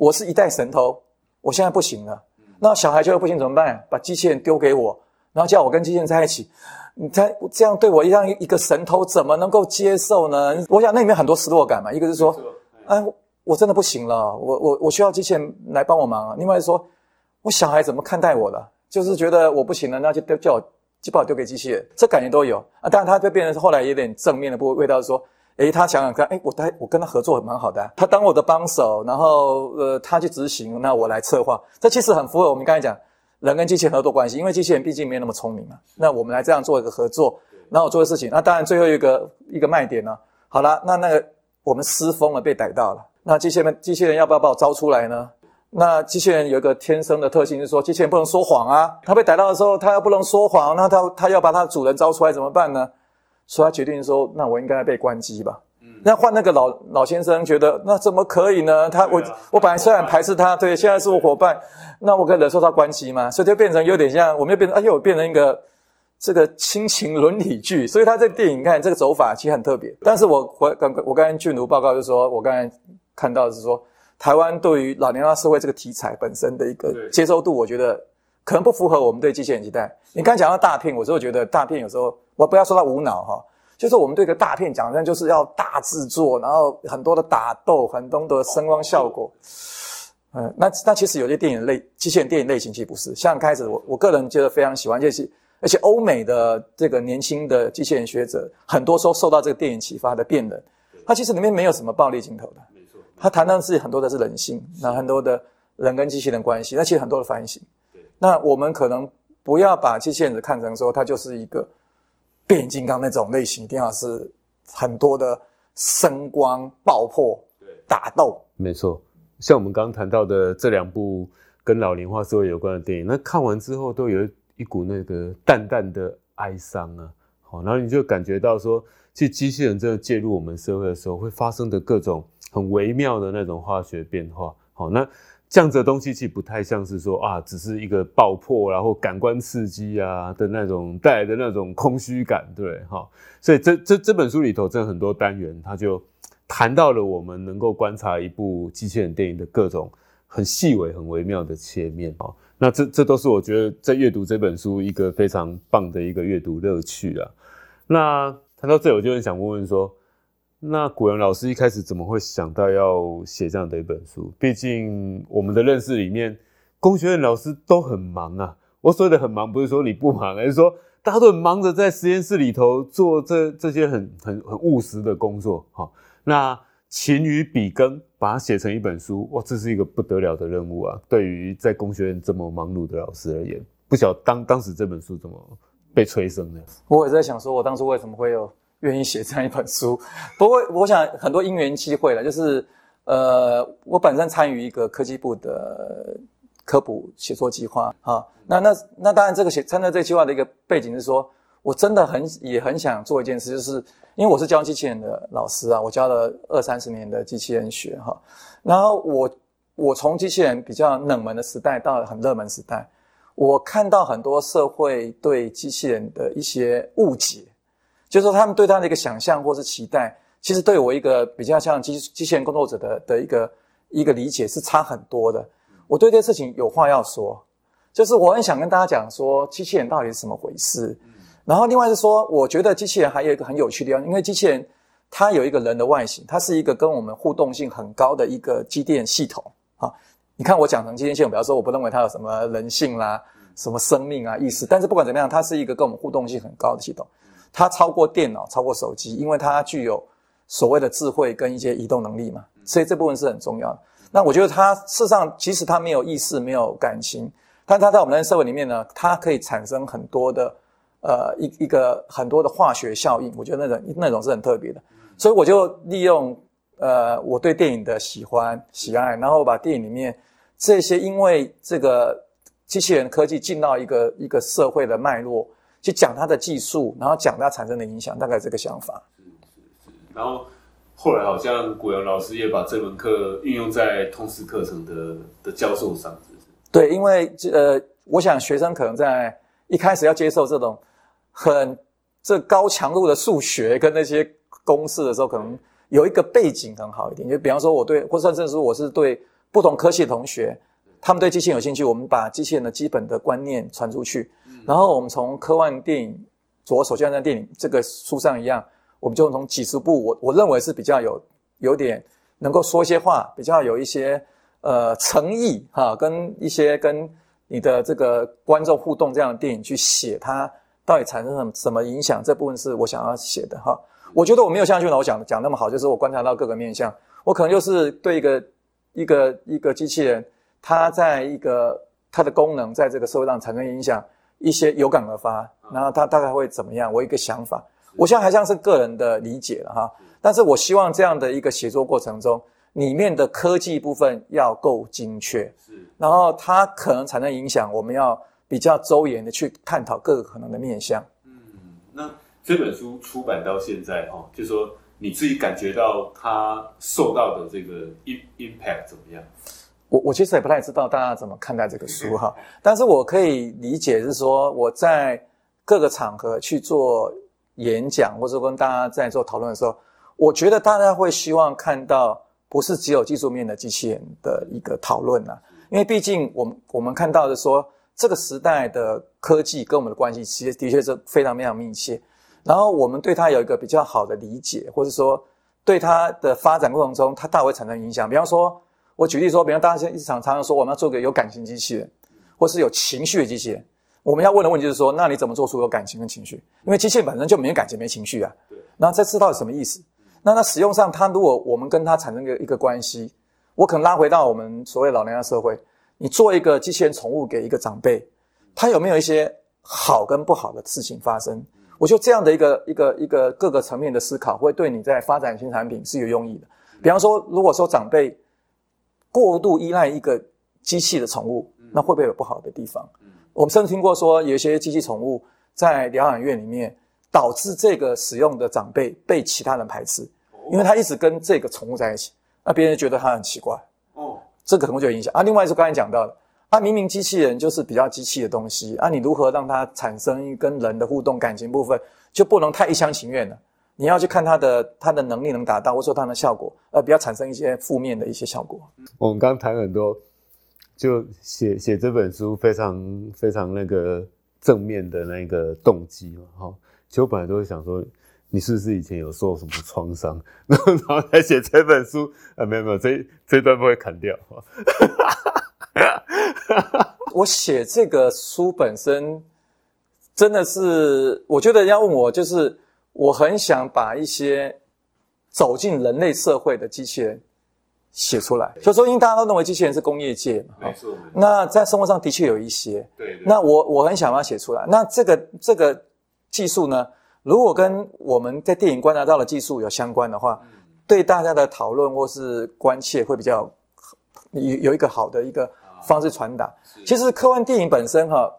我是一代神偷，我现在不行了，那小孩觉得不行怎么办？把机器人丢给我，然后叫我跟机器人在一起。你猜这样对我一样一个神偷怎么能够接受呢？我想那里面很多失落感嘛。一个是说，哎，我真的不行了，我我我需要机器人来帮我忙。另外说，我小孩怎么看待我的？就是觉得我不行了，那就丢叫我就把我丢给机器人，这感觉都有啊。当然，他就变成后来有点正面的部味道，说，诶，他想想看，诶，我带我跟他合作蛮好的，他当我的帮手，然后呃，他去执行，那我来策划，这其实很符合我们刚才讲人跟机器人合作关系，因为机器人毕竟没有那么聪明嘛。那我们来这样做一个合作，然后做的事情，那当然最后一个一个卖点呢，好了，那那个我们失风了，被逮到了，那机器人机器人要不要把我招出来呢？那机器人有一个天生的特性，是说机器人不能说谎啊。他被逮到的时候，他又不能说谎，那他他要把他的主人招出来怎么办呢？所以他决定说，那我应该被关机吧。那换那个老老先生觉得那怎么可以呢？他我我本来虽然排斥他，对，现在是我伙伴，那我可以忍受他关系吗？所以就变成有点像，我们就变成，哎呦，变成一个这个亲情伦理剧。所以他这电影看这个走法其实很特别。但是我我刚我刚才俊如报告就是说，我刚才看到是说，台湾对于老年化社会这个题材本身的一个接受度，我觉得可能不符合我们对机器人期待。你刚讲到大片，我就会觉得大片有时候我不要说它无脑哈。就是我们对个大片讲，那就是要大制作，然后很多的打斗，很多的声光效果。嗯，那那其实有些电影类机器人电影类型其实不是。像开始我我个人觉得非常喜欢，就是而且欧美的这个年轻的机器人学者，很多时候受到这个电影启发的变人，它其实里面没有什么暴力镜头的。没错，它谈的是很多的是人性，那很多的人跟机器人关系，那其实很多的反省。那我们可能不要把机器人看成说它就是一个。变形金刚那种类型一定要是很多的声光爆破、打斗。没错，像我们刚刚谈到的这两部跟老龄化社会有关的电影，那看完之后都有一股那个淡淡的哀伤啊。好，然后你就感觉到说，其实机器人真的介入我们社会的时候，会发生的各种很微妙的那种化学变化。好，那。这样子的东西其实不太像是说啊，只是一个爆破，然后感官刺激啊的那种带来的那种空虚感，对哈。所以这这这本书里头真的很多单元，它就谈到了我们能够观察一部机器人电影的各种很细微、很微妙的切面哦。那这这都是我觉得在阅读这本书一个非常棒的一个阅读乐趣啊。那谈到这，我就很想问问说。那古人老师一开始怎么会想到要写这样的一本书？毕竟我们的认识里面，工学院老师都很忙啊。我说的很忙，不是说你不忙，而是说大家都很忙着在实验室里头做这这些很很很务实的工作。哈，那勤于笔耕，把它写成一本书，哇，这是一个不得了的任务啊！对于在工学院这么忙碌的老师而言，不晓当当时这本书怎么被催生的？我也在想，说我当初为什么会有。愿意写这样一本书，不过我想很多因缘机会了，就是呃，我本身参与一个科技部的科普写作计划啊，那那那当然这个写参加这计划的一个背景是说，我真的很也很想做一件事，就是因为我是教机器人的老师啊，我教了二三十年的机器人学哈，然后我我从机器人比较冷门的时代到很热门时代，我看到很多社会对机器人的一些误解。就是说，他们对他的一个想象或是期待，其实对我一个比较像机机器人工作者的的一个一个理解是差很多的。我对这事情有话要说，就是我很想跟大家讲说，机器人到底是什么回事。然后另外是说，我觉得机器人还有一个很有趣的地方，因为机器人它有一个人的外形，它是一个跟我们互动性很高的一个机电系统啊。你看我讲成机电系统，比方说我不认为它有什么人性啦、什么生命啊、意识，但是不管怎么样，它是一个跟我们互动性很高的系统。它超过电脑，超过手机，因为它具有所谓的智慧跟一些移动能力嘛，所以这部分是很重要的。那我觉得它事实上，即使它没有意识、没有感情，但它在我们的社会里面呢，它可以产生很多的呃一一个很多的化学效应。我觉得那种那种是很特别的，所以我就利用呃我对电影的喜欢喜爱，然后把电影里面这些因为这个机器人科技进到一个一个社会的脉络。去讲它的技术，然后讲它产生的影响，大概这个想法。是是是。然后后来好像古阳老师也把这门课运用在通识课程的的教授上，是不是？对，因为呃，我想学生可能在一开始要接受这种很这高强度的数学跟那些公式的时候，可能有一个背景很好一点。就比方说，我对或者甚至说我是对不同科系的同学。他们对机器人有兴趣，我们把机器人的基本的观念传出去，然后我们从科幻电影，左手像在电影这个书上一样，我们就从几十部，我我认为是比较有有点能够说一些话，比较有一些呃诚意哈，跟一些跟你的这个观众互动这样的电影去写它到底产生什么什么影响，这部分是我想要写的哈。我觉得我没有像俊老讲讲那么好，就是我观察到各个面向，我可能就是对一个一个一个机器人。它在一个它的功能在这个社会上产生影响，一些有感而发，然后他大概会怎么样？我一个想法，我现在还像是个人的理解了哈。但是我希望这样的一个写作过程中，里面的科技部分要够精确，是，然后它可能产生影响，我们要比较周延的去探讨各个可能的面向。嗯，那这本书出版到现在哈，就说你自己感觉到它受到的这个 impact 怎么样？我我其实也不太知道大家怎么看待这个书哈，但是我可以理解是说我在各个场合去做演讲或者跟大家在做讨论的时候，我觉得大家会希望看到不是只有技术面的机器人的一个讨论呐，因为毕竟我们我们看到的说这个时代的科技跟我们的关系其实的确是非常非常密切，然后我们对它有一个比较好的理解，或者说对它的发展过程中它大会产生影响，比方说。我举例说，比方大家现在常常常说，我们要做个有感情机器人，或是有情绪的机器人。我们要问的问题就是说，那你怎么做出有感情跟情绪？因为机器人本身就没感情、没情绪啊。对。那这知道什么意思？那它使用上，它如果我们跟它产生一个一个关系，我可能拉回到我们所谓老年的社会，你做一个机器人宠物给一个长辈，他有没有一些好跟不好的事情发生？我觉得这样的一个一个一个各个层面的思考，会对你在发展新产品是有用意的。比方说，如果说长辈。过度依赖一个机器的宠物，那会不会有不好的地方？我们甚至听过说，有一些机器宠物在疗养院里面，导致这个使用的长辈被其他人排斥，因为他一直跟这个宠物在一起，那别人觉得他很奇怪。哦，这个可能就有影响啊。另外是刚才讲到的，啊，明明机器人就是比较机器的东西啊，你如何让它产生跟人的互动感情部分，就不能太一厢情愿了。你要去看他的他的能力能达到，或者说它的效果，呃，不要产生一些负面的一些效果。我们刚谈很多，就写写这本书非常非常那个正面的那个动机嘛，哈。其实我本来都会想说，你是不是以前有受什么创伤，然 后然后才写这本书？啊，没有没有，这这段不会砍掉。我写这个书本身真的是，我觉得要问我就是。我很想把一些走进人类社会的机器人写出来，就说因为大家都认为机器人是工业界嘛，没错。那在生活上的确有一些，对。那我我很想把它写出来。那这个这个技术呢，如果跟我们在电影观察到的技术有相关的话，对大家的讨论或是关切会比较有有一个好的一个方式传达。其实科幻电影本身哈，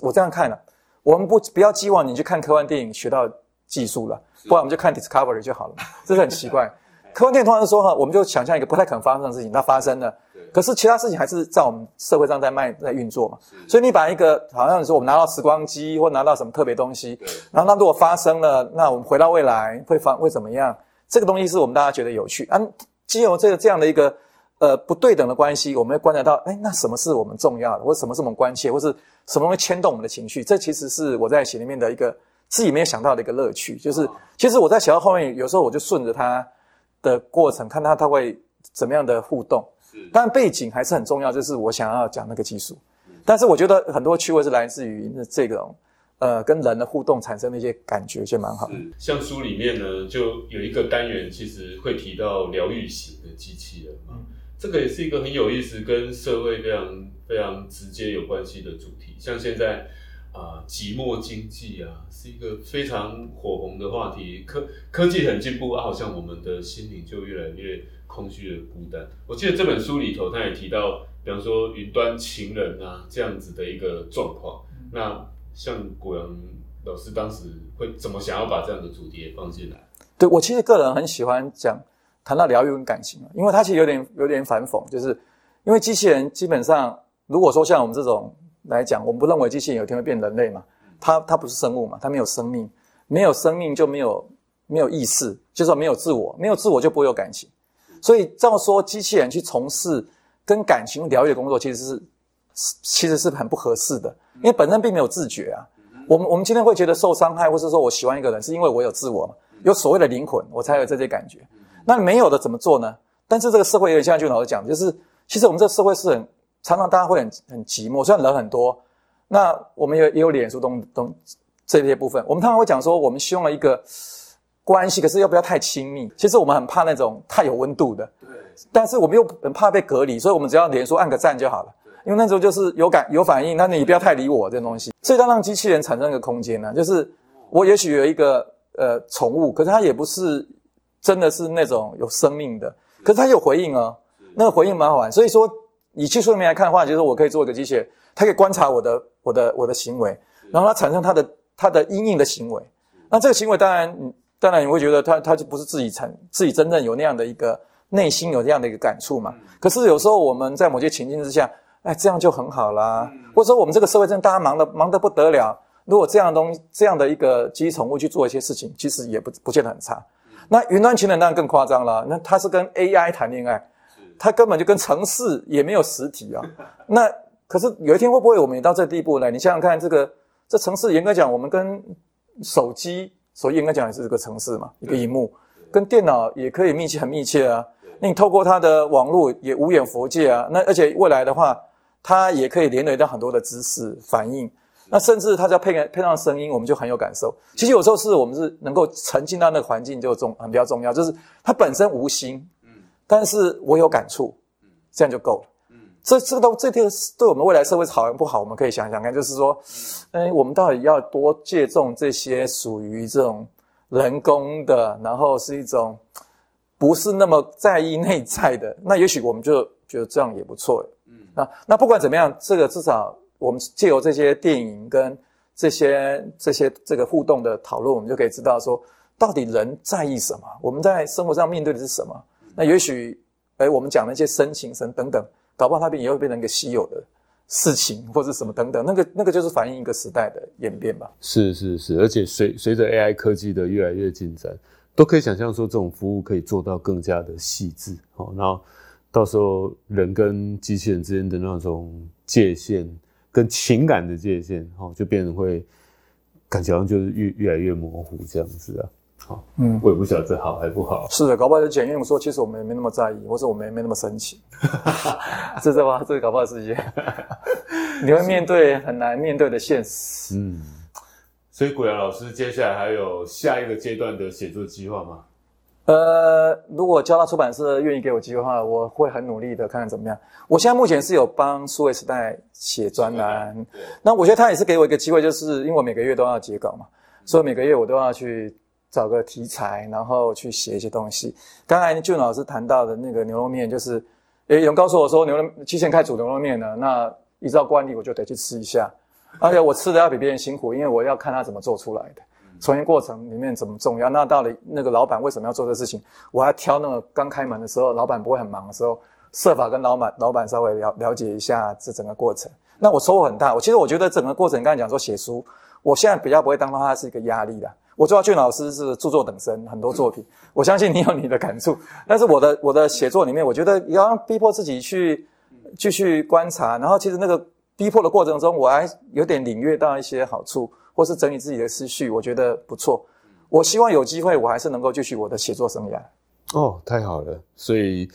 我这样看了，我们不不要寄望你去看科幻电影学到。技术了，不然我们就看 Discovery 就好了，这是很奇怪。科幻电影通常说哈，我们就想象一个不太可能发生的事情，它发生了，可是其他事情还是在我们社会上在卖在运作嘛。所以你把一个好像你说我们拿到时光机或拿到什么特别东西，然后那如果发生了，那我们回到未来会发会怎么样？这个东西是我们大家觉得有趣。啊，既有这个这样的一个呃不对等的关系，我们会观察到，哎，那什么是我们重要的，或什么是我们关切，或是什么会牵动我们的情绪？这其实是我在写里面的一个。自己没有想到的一个乐趣，就是其实我在写到后面，有时候我就顺着他的过程，看他他会怎么样的互动。当然背景还是很重要，就是我想要讲那个技术。但是我觉得很多趣味是来自于这种呃跟人的互动产生的一些感觉，就蛮好。像书里面呢，就有一个单元，其实会提到疗愈型的机器人嘛，这个也是一个很有意思，跟社会非常非常直接有关系的主题。像现在。啊，寂寞经济啊，是一个非常火红的话题。科科技很进步啊，好像我们的心灵就越来越空虚的孤单。我记得这本书里头，他也提到，比方说云端情人啊这样子的一个状况。那像古阳老师当时会怎么想要把这样的主题也放进来？对我其实个人很喜欢讲谈到疗愈跟感情啊，因为它其实有点有点反讽，就是因为机器人基本上如果说像我们这种。来讲，我们不认为机器人有一天会变人类嘛？它它不是生物嘛？它没有生命，没有生命就没有没有意识，就说没有自我，没有自我就不会有感情。所以这样说，机器人去从事跟感情疗愈的工作，其实是其实是很不合适的，因为本身并没有自觉啊。我们我们今天会觉得受伤害，或是说我喜欢一个人，是因为我有自我，有所谓的灵魂，我才有这些感觉。那没有的怎么做呢？但是这个社会有点像俊老师讲，就是其实我们这个社会是很。常常大家会很很寂寞，虽然人很多，那我们也也有脸书东东这些部分。我们常常会讲说，我们希望一个关系，可是又不要太亲密。其实我们很怕那种太有温度的，对。但是我们又很怕被隔离，所以我们只要脸书按个赞就好了。因为那时候就是有感有反应，那你不要太理我这东西。所以要让机器人产生一个空间呢，就是我也许有一个呃宠物，可是它也不是真的是那种有生命的，可是它有回应哦，那个回应蛮好玩。所以说。以技术面来看的话，就是我可以做一个机械，它可以观察我的、我的、我的行为，然后它产生它的、它的阴影的行为。那这个行为当然，当然你会觉得它它就不是自己成自己真正有那样的一个内心有这样的一个感触嘛。可是有时候我们在某些情境之下，哎，这样就很好啦。或者说我们这个社会真的大家忙得忙得不得了，如果这样东这样的一个机器宠物去做一些事情，其实也不不见得很差。那云端情人当然更夸张了，那它是跟 AI 谈恋爱，他根本就跟城市也没有实体啊。那可是有一天会不会我们也到这地步呢？你想想看，这个这城市严格讲，我们跟手机，手机严格讲也是这个城市嘛，一个荧幕，跟电脑也可以密切很密切啊。那你透过它的网络也无远佛界啊。那而且未来的话，它也可以连累到很多的知识反应。那甚至它只要配配上声音，我们就很有感受。其实有时候是我们是能够沉浸到那个环境就重很比较重要，就是它本身无心，嗯，但是我有感触，嗯，这样就够了。这这个都这个对我们未来社会好还不好？我们可以想想看，就是说，哎，我们到底要多借重这些属于这种人工的，然后是一种不是那么在意内在的，那也许我们就觉得这样也不错。嗯，那那不管怎么样，这个至少我们借由这些电影跟这些这些这个互动的讨论，我们就可以知道说，到底人在意什么？我们在生活上面对的是什么？那也许，哎，我们讲那些深情神等等。搞不好它变也会变成一个稀有的事情，或者什么等等，那个那个就是反映一个时代的演变吧。是是是，而且随随着 AI 科技的越来越进展，都可以想象说这种服务可以做到更加的细致。好，然后到时候人跟机器人之间的那种界限跟情感的界限，哦，就变成会感觉好像就是越越来越模糊这样子啊。好，嗯，我也不晓得这好还不好。是的，搞不好就检验说，其实我们也没那么在意，或者我们也没那么生气，是这吧？这是搞不好是一件 你会面对很难面对的现实。嗯，所以古阳老师接下来还有下一个阶段的写作计划吗？呃，如果交大出版社愿意给我机会的话，我会很努力的看看怎么样。我现在目前是有帮数位时代写专栏，那我觉得他也是给我一个机会，就是因为我每个月都要截稿嘛，所以每个月我都要去。找个题材，然后去写一些东西。刚才俊老师谈到的那个牛肉面，就是有人告诉我说牛肉提前开煮牛肉面呢，那依照惯例我就得去吃一下，而且我吃的要比别人辛苦，因为我要看他怎么做出来的，从业过程里面怎么重要。那到了那个老板为什么要做这事情，我还挑那个刚开门的时候，老板不会很忙的时候，设法跟老板老板稍微了了解一下这整个过程。那我收获很大。我其实我觉得整个过程，刚才讲说写书，我现在比较不会当它是一个压力的。我知道俊老师是著作等身，很多作品，我相信你有你的感触。但是我的我的写作里面，我觉得要逼迫自己去继续观察，然后其实那个逼迫的过程中，我还有点领略到一些好处，或是整理自己的思绪，我觉得不错。我希望有机会，我还是能够继续我的写作生涯。哦，太好了！所以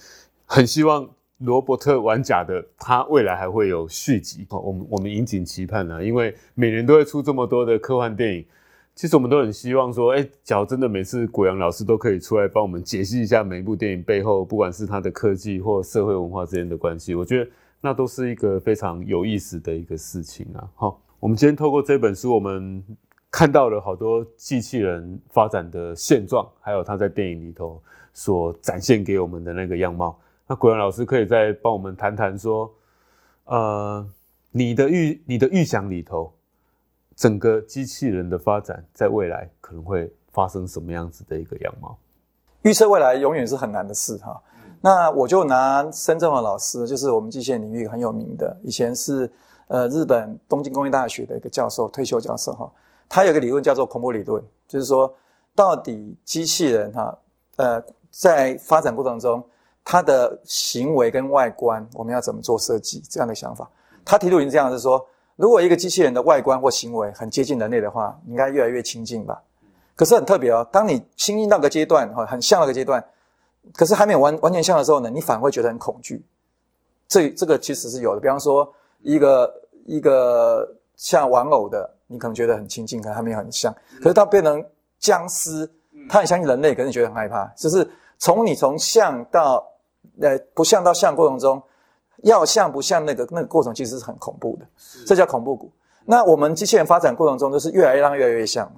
很希望罗伯特玩假的他未来还会有续集。哦，我们我们引颈期盼呢，因为每年都会出这么多的科幻电影。其实我们都很希望说，哎，假如真的每次古阳老师都可以出来帮我们解析一下每一部电影背后，不管是它的科技或社会文化之间的关系，我觉得那都是一个非常有意思的一个事情啊。好，我们今天透过这本书，我们看到了好多机器人发展的现状，还有它在电影里头所展现给我们的那个样貌。那古阳老师可以再帮我们谈谈说，呃，你的预你的预想里头。整个机器人的发展，在未来可能会发生什么样子的一个样貌？预测未来永远是很难的事哈。那我就拿深圳的老师，就是我们机械领域很有名的，以前是呃日本东京工业大学的一个教授，退休教授哈。他有个理论叫做恐怖理论，就是说到底机器人哈，呃，在发展过程中，它的行为跟外观，我们要怎么做设计？这样的想法，他提出是这样，是说。如果一个机器人的外观或行为很接近人类的话，应该越来越亲近吧？可是很特别哦，当你亲近到个阶段，哈，很像那个阶段，可是还没有完完全像的时候呢，你反而会觉得很恐惧。这这个其实是有的。比方说，一个一个像玩偶的，你可能觉得很亲近，可能还没有很像。可是它变成僵尸，它很相信人类，可是你觉得很害怕。就是从你从像到呃不像到像过程中。要像不像那个那个过程其实是很恐怖的，这叫恐怖股。那我们机器人发展过程中就是越来越让越来越像。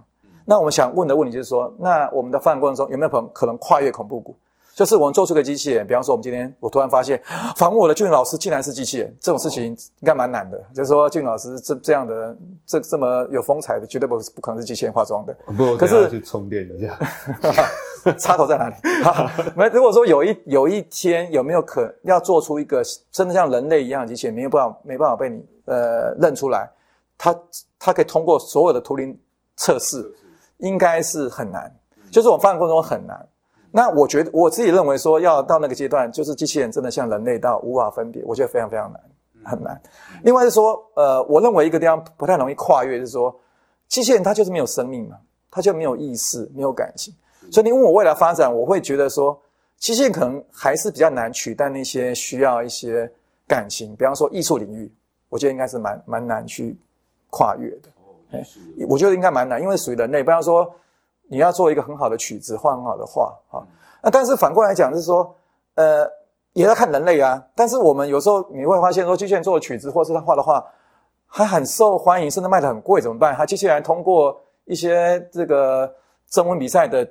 那我们想问的问题就是说，那我们的发展过程中有没有可能可能跨越恐怖谷？就是我们做出个机器人，比方说我们今天我突然发现 访问我的俊老师竟然是机器人，这种事情应该蛮难的。就是说俊老师这这样的这这么有风采的，绝对不不可能是机器人化妆的。不，可是去充电一下，插头在哪里？没，如果说有一有一天有没有可要做出一个真的像人类一样的机器人，没有办法没办法被你呃认出来，它它可以通过所有的图灵测试，应该是很难。就是我发展过程中很难。那我觉得我自己认为说要到那个阶段，就是机器人真的像人类到无法分别，我觉得非常非常难，很难。另外是说，呃，我认为一个地方不太容易跨越，就是说机器人它就是没有生命嘛，它就没有意识，没有感情。所以你问我未来发展，我会觉得说，机器人可能还是比较难取代那些需要一些感情，比方说艺术领域，我觉得应该是蛮蛮难去跨越的。哎，我觉得应该蛮难，因为属于人类，比方说。你要做一个很好的曲子，画很好的画啊。那但是反过来讲，是说，呃，也要看人类啊。但是我们有时候你会发现，说机器人做的曲子，或是他画的画，还很受欢迎，甚至卖的很贵，怎么办？他机器人通过一些这个征文比赛的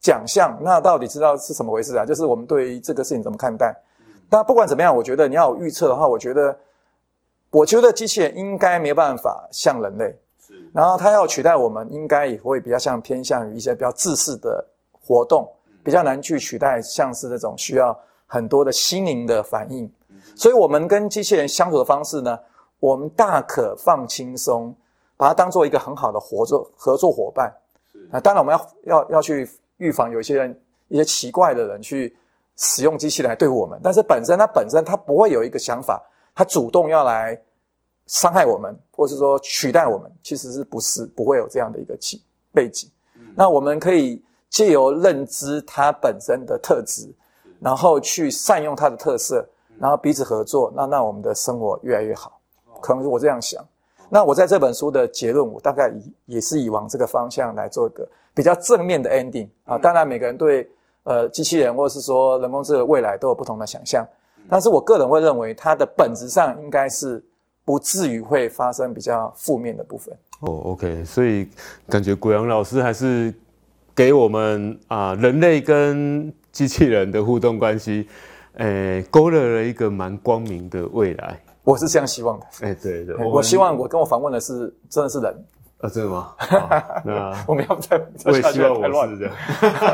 奖项，那到底知道是什么回事啊？就是我们对于这个事情怎么看待？但不管怎么样，我觉得你要有预测的话，我觉得，我觉得机器人应该没办法像人类。然后它要取代我们，应该也会比较像偏向于一些比较自私的活动，比较难去取代，像是这种需要很多的心灵的反应。所以，我们跟机器人相处的方式呢，我们大可放轻松，把它当做一个很好的合作合作伙伴。啊，当然我们要要要去预防有一些人一些奇怪的人去使用机器人来对付我们，但是本身它本身它不会有一个想法，它主动要来。伤害我们，或是说取代我们，其实是不是不会有这样的一个起背景？那我们可以借由认知它本身的特质，然后去善用它的特色，然后彼此合作，那让我们的生活越来越好。可能是我这样想。那我在这本书的结论，我大概以也是以往这个方向来做一个比较正面的 ending 啊。当然，每个人对呃机器人或者是说人工智能未来都有不同的想象，但是我个人会认为它的本质上应该是。不至于会发生比较负面的部分哦。OK，所以感觉古阳老师还是给我们啊人类跟机器人的互动关系，诶勾勒了一个蛮光明的未来。我是这样希望的。哎，对对，我希望我跟我访问的是真的是人啊，真的吗？那 我们要不再我也希望我是这样。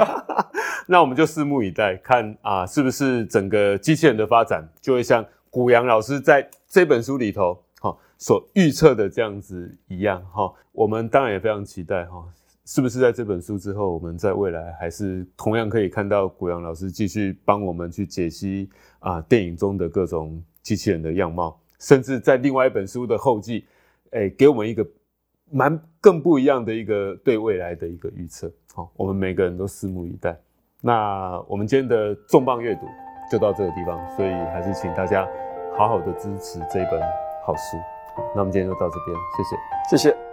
那我们就拭目以待，看啊是不是整个机器人的发展就会像古阳老师在这本书里头。所预测的这样子一样哈，我们当然也非常期待哈，是不是在这本书之后，我们在未来还是同样可以看到古阳老师继续帮我们去解析啊电影中的各种机器人的样貌，甚至在另外一本书的后记，哎，给我们一个蛮更不一样的一个对未来的一个预测。好，我们每个人都拭目以待。那我们今天的重磅阅读就到这个地方，所以还是请大家好好的支持这本好书。那我们今天就到这边，谢谢，谢谢。